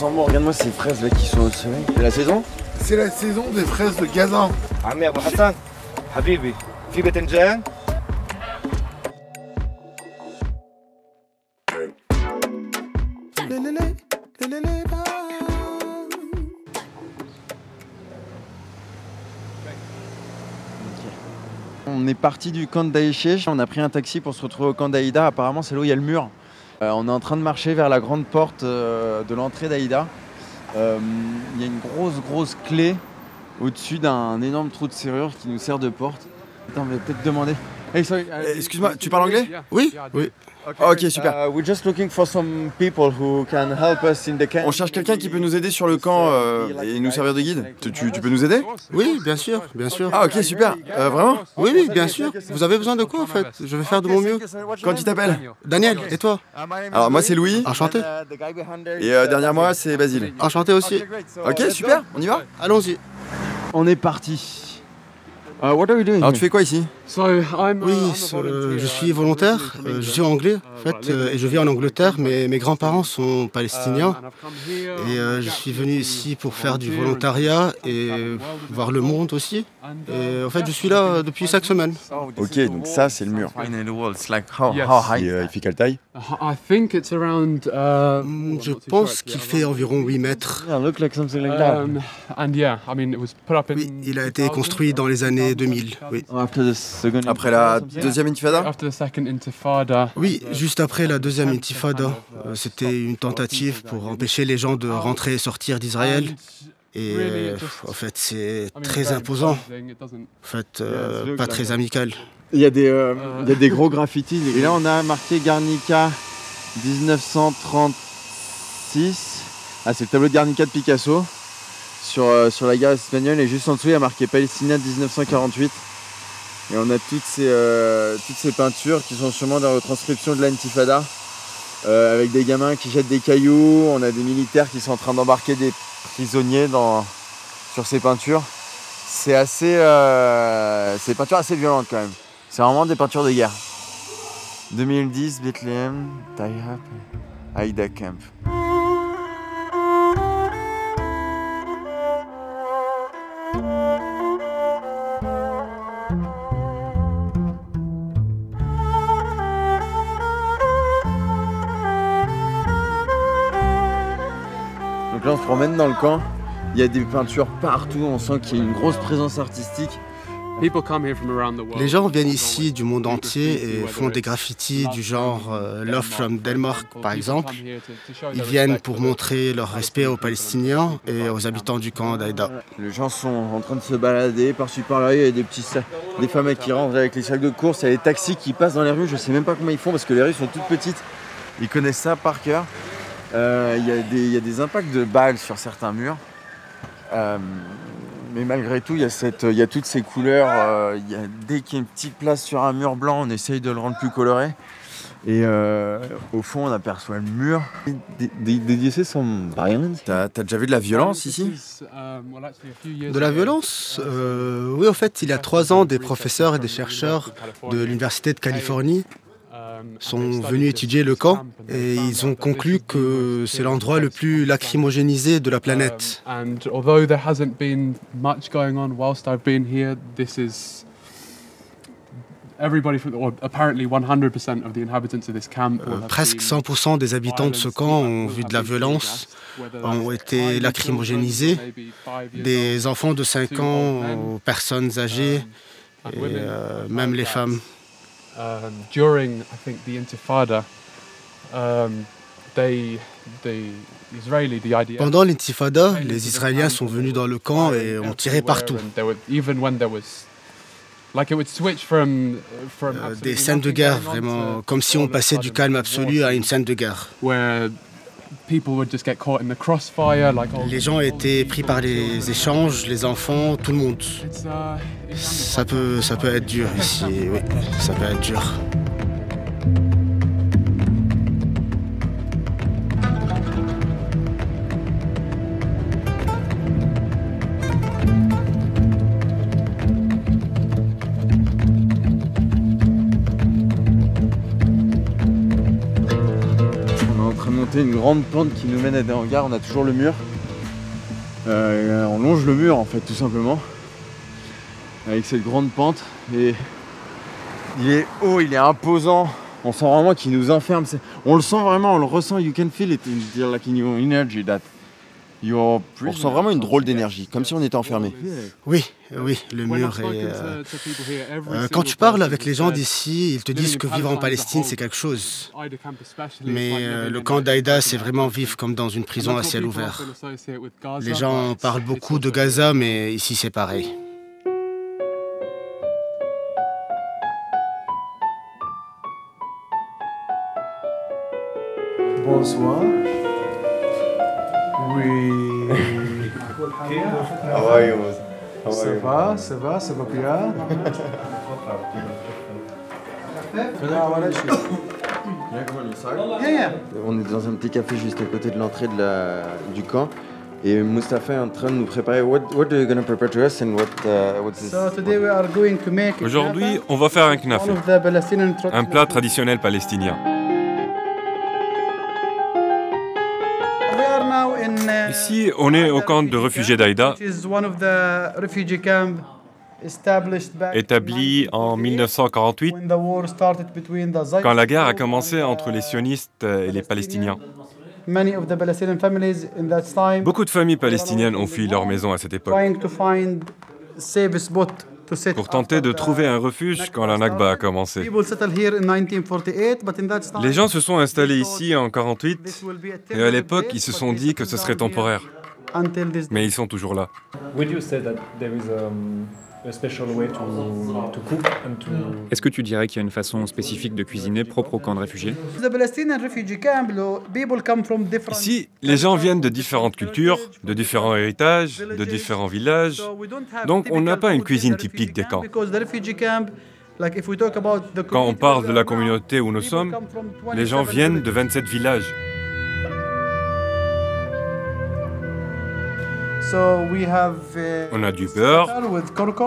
Attends, bon, regarde-moi ces fraises là qui sont au soleil. C'est la saison C'est la saison des fraises de Gaza. عمي ابو حسن حبيبي في باذنجان On est parti du camp de Daïché, on a pris un taxi pour se retrouver au camp d'Aïda. Apparemment, c'est là où il y a le mur. Euh, on est en train de marcher vers la grande porte euh, de l'entrée d'Aïda. Euh, Il y a une grosse, grosse clé au-dessus d'un énorme trou de serrure qui nous sert de porte. Attends, on va peut-être demander. Hey, sorry, uh, Eh, Excuse-moi, tu parles anglais? Oui, oui. Ok, super. Uh, we're just looking for some people who can help us in the camp. On cherche quelqu'un qui peut nous aider sur le camp euh, et nous servir de guide. Tu, tu- tu peux nous aider? Oui, bien sûr, bien sûr. Ah ok, super. Euh, vraiment? Oui, oui, bien sûr. Vous avez besoin de quoi en fait? Je vais faire de mon mieux. Quand tu t'appelles Daniel, et toi? Alors moi c'est Louis. Enchanté. Et euh, derrière moi c'est Basile. Enchanté aussi. Ok, super, on y va? Allons-y. On est parti. Uh, what are you doing Alors tu fais quoi ici? Oui, ce- je suis volontaire, euh, je suis anglais fait, euh, et je vis en Angleterre, mais mes grands-parents sont palestiniens. Et euh, je suis venu ici pour faire du volontariat et voir le monde aussi. Et en fait, je suis là depuis cinq semaines. Ok, donc ça c'est le mur. Et, euh, il fait quelle taille? I think it's around. Uh, Hmm, Je pense qu'il fait environ 8 mètres. Um, and yeah, I mean, it was put up in. Oui, il a été construit dans les années 2000. Oui, After the second Après la deuxième intifada? After the second Intifada. oui juste après la deuxième intifada. Euh, C'était une tentative pour empêcher les gens de rentrer et sortir d'Israël. Et euh, en fait, c'est très very imposant. En fait, euh, pas très amical. Il y a des, euh, il y a des gros graffitis. Et là, on a marqué Garnica 1936. Ah, c'est le tableau de Garnica de Picasso sur, euh, sur la guerre espagnole. Et juste en dessous, il y a marqué Palestina 1948. Et on a toutes ces, euh, toutes ces peintures qui sont sûrement des retranscriptions de l'Intifada. euh, avec des gamins qui jettent des cailloux. On a des militaires qui sont en train d'embarquer des prisonniers dans, sur ces peintures. C'est assez. Euh, c'est des peintures assez violentes quand même. C'est vraiment des peintures de guerre. 2010, Bethlehem, Taïhap, Aïda Camp. Donc là, on se promène dans le camp. Il y a des peintures partout. On sent qu'il y a une grosse présence artistique. People come here from around the world. Les gens viennent ici du monde entier et font des graffitis du genre euh, Love from Denmark, par exemple. Ils viennent pour montrer leur respect aux Palestiniens et aux habitants du camp d'Aïda. Les gens sont en train de se balader par-ci par-là. Il y a des petits sacs, des femmes qui rentrent avec les sacs de course. Il y a des taxis qui passent dans les rues. Je sais même pas comment ils font parce que les rues sont toutes petites. Ils connaissent ça par cœur. Euh, Il y, a des- il y a des impacts de balles sur certains murs. Euh, mais malgré tout, il y, a y toutes ces couleurs. euh, il y a, dès qu'il y a une petite place sur un mur blanc, on essaye de le rendre plus coloré. Et euh, au fond, on aperçoit le mur. Did did you see some violence? T'as t'as déjà vu de la violence ici? De la violence Euh, Oui, en fait, il y a trois ans, des professeurs et des chercheurs de l'Université de Californie sont venus étudier le camp et ils ont conclu que c'est l'endroit le plus lacrymogénisé de la planète. Um, and although there hasn't been much going on whilst I've been here, this is everybody, from, or apparently 100% of the inhabitants of this camp. will Euh, presque seen 100% des habitants de ce camp ont vu de la violence, ont été lacrymogénisés, des enfants de 5 ans aux personnes âgées et euh, même les femmes. Um, during, I think, the Intifada, um, they, the Israeli, the IDF, Pendant l'intifada, les Israéliens sont venus dans le camp et ont tiré partout. And there were, even when there was, like it would switch from, from Euh, absolutely des scènes de guerre, vraiment, comme si on passait du calme absolu à une scène de guerre. Where people would just get caught in the crossfire, like all Les gens étaient pris par les échanges, les enfants, tout le monde. Ça peut, être dur ici, oui, ça peut être dur. On est en train de monter monter une grande pente qui nous mène à des hangars. On a toujours le mur. Euh, on longe le mur en fait tout simplement. Avec cette grande pente. Et il est haut, il est imposant. On sent vraiment qu'il nous enferme. On le sent vraiment, on le ressent. You can feel it. It's like in your energy that you're On ressent vraiment une drôle d'énergie, comme si on était enfermé. Oui, oui, le mur est... euh, euh, quand tu parles avec les gens d'ici, ils te living disent in que vivre en Palestine c'est quelque chose. Mais like euh, le in camp a- d'Aïda, c'est vraiment vivre comme dans une prison à ciel ouvert. Les but gens parlent beaucoup de Gaza, mais ici c'est pareil. Bonsoir. Oui. How are you? How Ça va, ça va, ça va bien. On est dans un petit café juste à côté de l'entrée de la, du camp. Et Mustapha est en train de nous préparer. What, what are you gonna prepare to us and what, uh, what's this? So today we are going to make Aujourd'hui, on va faire un one knafé, of the Palestinian tra- un plat traditionnel palestinien. Ici, on est au camp de réfugiés d'Aïda, établi en 1948, 1948, when the war started between the Zionist quand la guerre a commencé entre les sionistes et les palestiniens. Beaucoup de familles palestiniennes ont fui leur maison à cette époque pour tenter de trouver un refuge quand la Nakba a commencé. 1948, Les gens se sont installés ici en this 48 will be a et à l'époque, ils se sont dit que ce serait temporaire. Mais ils sont toujours là. Est-ce que tu dirais qu'il y a une façon spécifique de cuisiner propre au camp de réfugiés The Palestinian refugee camp, lo- people come from different. Ici, les gens viennent de différentes cultures, de différents héritages, de différents villages. So we don't have Donc, on n'a typical pas une cuisine the typique refugee des camp camps. because the refugee camp, like if we talk about the Quand on community parle de where la we are communauté où nous sommes, people come from les gens 27 viennent de 27 villages. On a du beurre,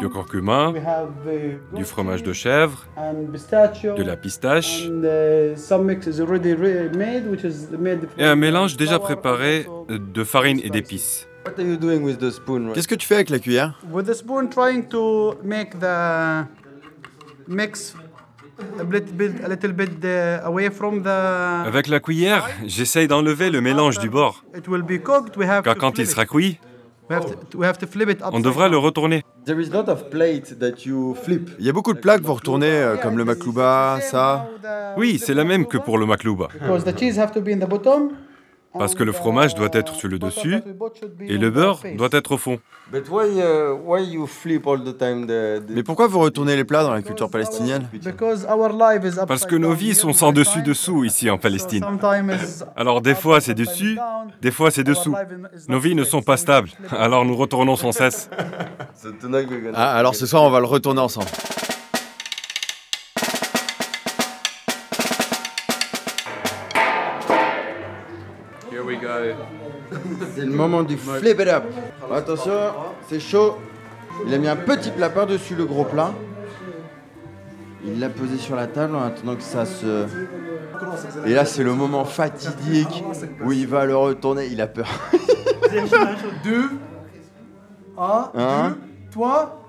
du curcuma, we have, uh, du fromage de chèvre, de la pistache and uh, some mix is already re- made, which is made et un mélange déjà préparé also de farine et d'épices. What are you doing with the spoon? right? Qu'est-ce que tu fais avec la cuillère? With the spoon, trying to make the mix a little bit, a little bit uh, away from the. Avec la cuillère, j'essaye d'enlever le mélange du bord. It will be cooked. We have Car quand il sera it. cuit, We have to, we have to flip it on upside devra le retourner. There is lot of plate that you flip. Il y a beaucoup de plats que vous retournez, euh, comme le maklouba, ça. Oui, c'est la même que pour le maklouba. Parce que le fromage doit être sur le dessus et le beurre doit être au fond. But why, uh, why you flip all the time the, the- Mais pourquoi vous retournez les plats dans la culture palestinienne Because our life is Parce que nos vies sont sans the dessus time. dessous ici en So Palestine. Alors des fois c'est dessus, des fois c'est dessous. Nos vies ne sont so pas stables, alors nous retournons sans cesse. So tonight we're gonna- Ah, alors ce soir, on va le retourner ensemble. Moment du flip it up. Attention, c'est chaud. Il a mis un petit plat par-dessus le gros plat. Il l'a posé sur la table en attendant que ça se... Et là, c'est le moment fatidique où il va le retourner. Il a peur. Deux. Un, deux, trois.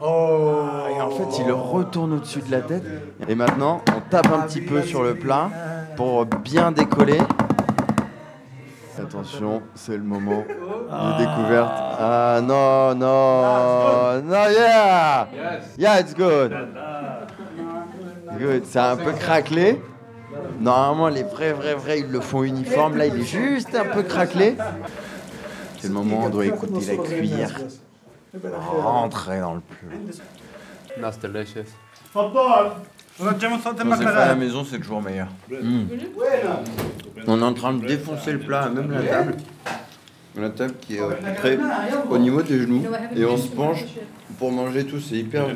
Et en fait, il le retourne au-dessus de la tête. Et maintenant, on tape un petit peu sur le plat pour bien décoller. Attention, c'est le moment de découverte. Ah non, non, non, yeah! Yeah, it's good. Good, c'est un peu craquelé. Normalement, les vrais, vrais, vrais, ils le font uniforme. Là, il est juste un peu craquelé. C'est le moment où on doit écouter la cuillère rentrer dans le plat. That's delicious. Quand c'est fait à la maison, c'est toujours meilleur. Mm. On est en train de défoncer le plat, même la table. La table qui est euh, très au niveau des genoux. Et on se penche pour manger tout. C'est hyper.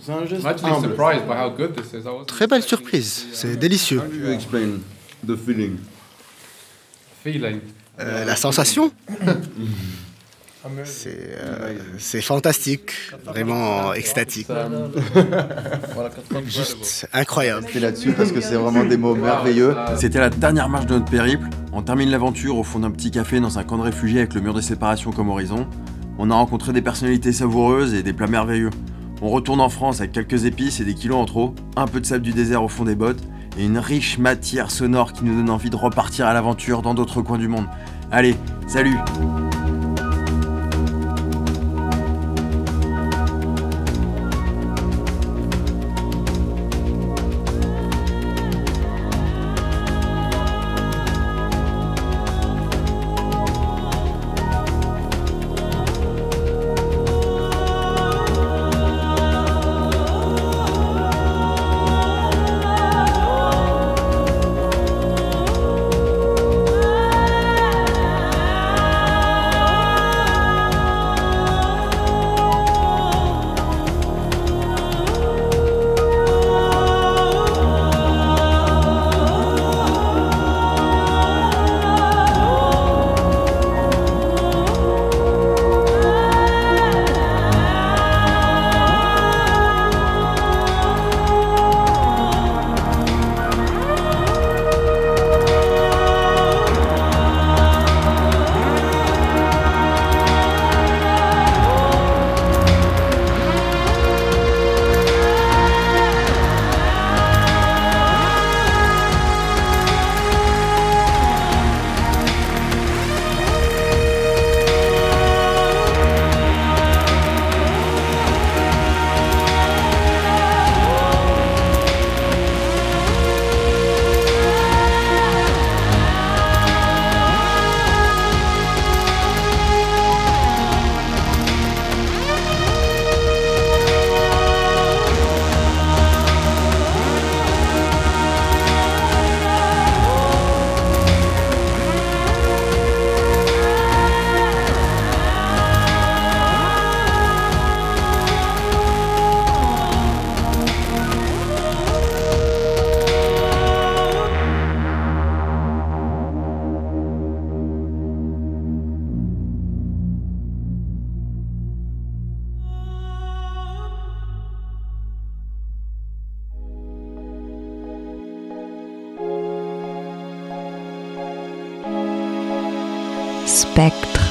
C'est un geste humble. Très belle surprise, c'est délicieux. Explain the feeling. Euh, la sensation C'est euh, c'est fantastique, vraiment extatique. Juste incroyable. C'est là-dessus parce que c'est vraiment des mots merveilleux. C'était la dernière marche de notre périple. On termine l'aventure au fond d'un petit café dans un camp de réfugiés avec le mur de séparation comme horizon. On a rencontré des personnalités savoureuses et des plats merveilleux. On retourne en France avec quelques épices et des kilos en trop, un peu de sable du désert au fond des bottes et une riche matière sonore qui nous donne envie de repartir à l'aventure dans d'autres coins du monde. Allez, salut Spectrum.